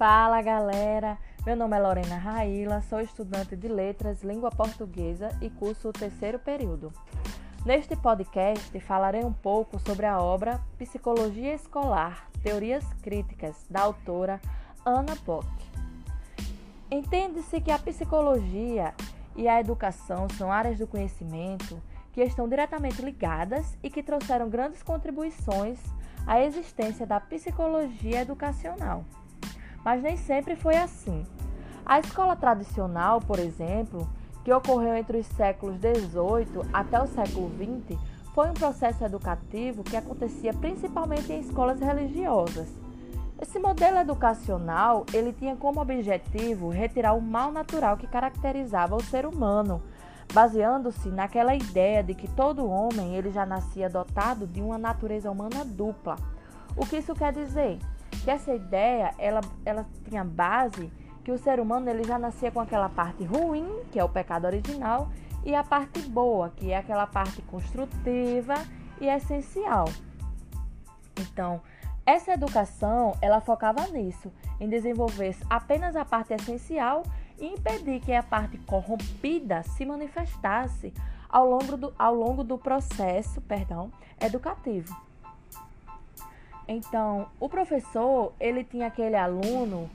Fala galera, meu nome é Lorena Raíla, sou estudante de Letras, Língua Portuguesa e curso o terceiro período. Neste podcast falarei um pouco sobre a obra Psicologia Escolar, Teorias Críticas, da autora Anna Bock. Entende-se que a psicologia e a educação são áreas do conhecimento que estão diretamente ligadas e que trouxeram grandes contribuições à existência da psicologia educacional. Mas nem sempre foi assim. A escola tradicional, por exemplo, que ocorreu entre os séculos XVIII até o século XX, foi um processo educativo que acontecia principalmente em escolas religiosas. Esse modelo educacional, ele tinha como objetivo retirar o mal natural que caracterizava o ser humano, baseando-se naquela ideia de que todo homem ele já nascia dotado de uma natureza humana dupla. O que isso quer dizer? Que essa ideia ela, ela tinha base que o ser humano ele já nascia com aquela parte ruim, que é o pecado original, e a parte boa, que é aquela parte construtiva e essencial. Então, essa educação, ela focava nisso, em desenvolver apenas a parte essencial e impedir que a parte corrompida se manifestasse ao longo do, ao longo do processo perdão, educativo. Então, o professor, ele tinha aquele aluno,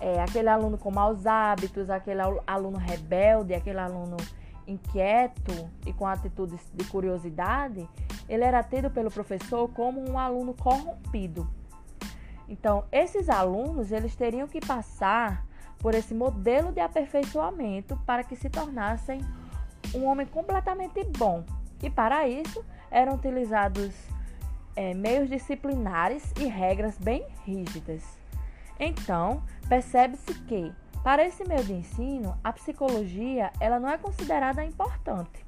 é, aquele aluno com maus hábitos, aquele aluno rebelde, aquele aluno inquieto e com atitudes de curiosidade, ele era tido pelo professor como um aluno corrompido. Então, esses alunos, eles teriam que passar por esse modelo de aperfeiçoamento para que se tornassem um homem completamente bom. E para isso eram utilizados é, meios disciplinares e regras bem rígidas. Então, percebe-se que, para esse meio de ensino, a psicologia ela não é considerada importante.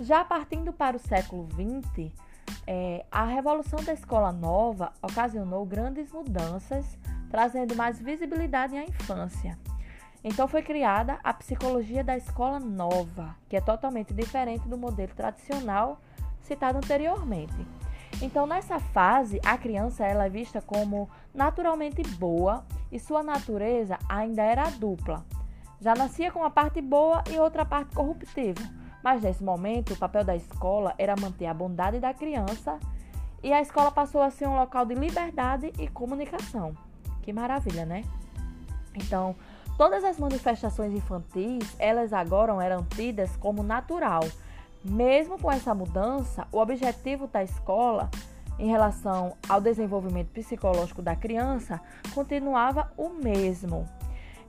Já partindo para o século XX, é, a revolução da escola nova ocasionou grandes mudanças, trazendo mais visibilidade à infância. Então foi criada a psicologia da escola nova, que é totalmente diferente do modelo tradicional citado anteriormente. Então nessa fase, a criança ela é vista como naturalmente boa e sua natureza ainda era dupla. Já nascia com uma parte boa e outra parte corruptível mas nesse momento, o papel da escola era manter a bondade da criança e a escola passou a ser um local de liberdade e comunicação. Que maravilha, né? Então, todas as manifestações infantis, elas agora eram tidas como natural. Mesmo com essa mudança, o objetivo da escola em relação ao desenvolvimento psicológico da criança continuava o mesmo.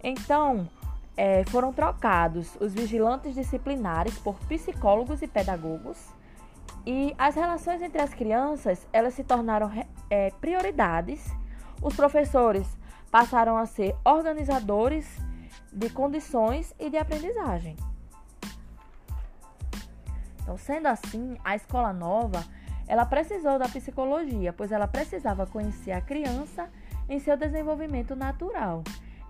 Então, é, foram trocados os vigilantes disciplinares por psicólogos e pedagogos e as relações entre as crianças elas se tornaram é, prioridades. Os professores passaram a ser organizadores de condições e de aprendizagem. Então, sendo assim, a escola nova ela precisou da psicologia, pois ela precisava conhecer a criança em seu desenvolvimento natural.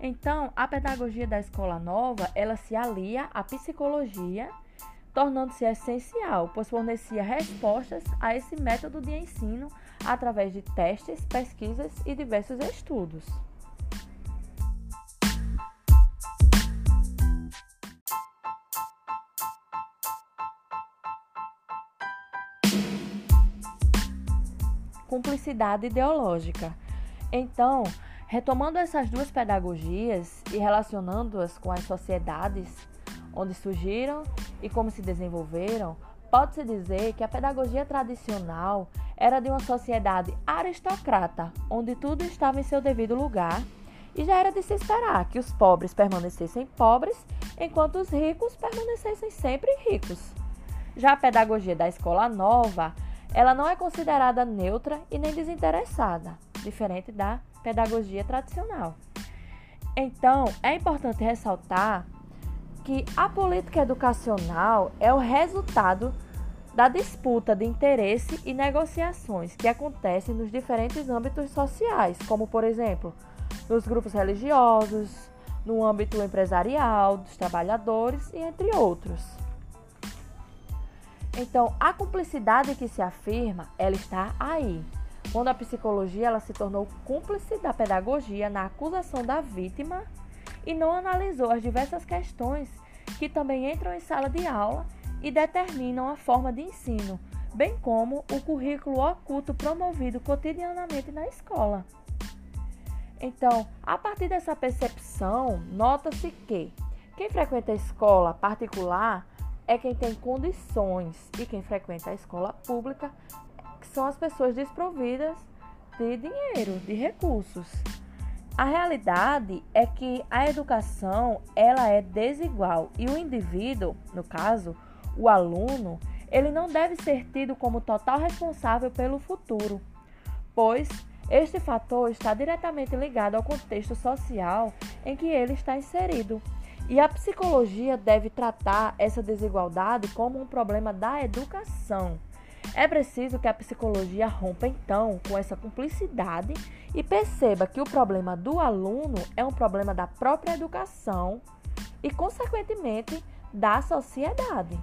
Então, a pedagogia da escola nova, ela se alia à psicologia, tornando-se essencial, pois fornecia respostas a esse método de ensino através de testes, pesquisas e diversos estudos. Cumplicidade ideológica. Então, Retomando essas duas pedagogias e relacionando-as com as sociedades onde surgiram e como se desenvolveram, pode-se dizer que a pedagogia tradicional era de uma sociedade aristocrata, onde tudo estava em seu devido lugar e já era de se esperar que os pobres permanecessem pobres, enquanto os ricos permanecessem sempre ricos. Já a pedagogia da escola nova, ela não é considerada neutra e nem desinteressada, diferente da pedagogia tradicional. Então, é importante ressaltar que a política educacional é o resultado da disputa de interesse e negociações que acontecem nos diferentes âmbitos sociais, como, por exemplo, nos grupos religiosos, no âmbito empresarial, dos trabalhadores e entre outros. Então, a cumplicidade que se afirma, ela está aí. Quando a psicologia ela se tornou cúmplice da pedagogia na acusação da vítima e não analisou as diversas questões que também entram em sala de aula e determinam a forma de ensino, bem como o currículo oculto promovido cotidianamente na escola. Então, a partir dessa percepção, nota-se que quem frequenta a escola particular é quem tem condições e quem frequenta a escola pública são as pessoas desprovidas de dinheiro, de recursos. A realidade é que a educação ela é desigual e o indivíduo, no caso, o aluno, ele não deve ser tido como total responsável pelo futuro, pois este fator está diretamente ligado ao contexto social em que ele está inserido. E a psicologia deve tratar essa desigualdade como um problema da educação. É preciso que a psicologia rompa então com essa cumplicidade e perceba que o problema do aluno é um problema da própria educação e, consequentemente, da sociedade.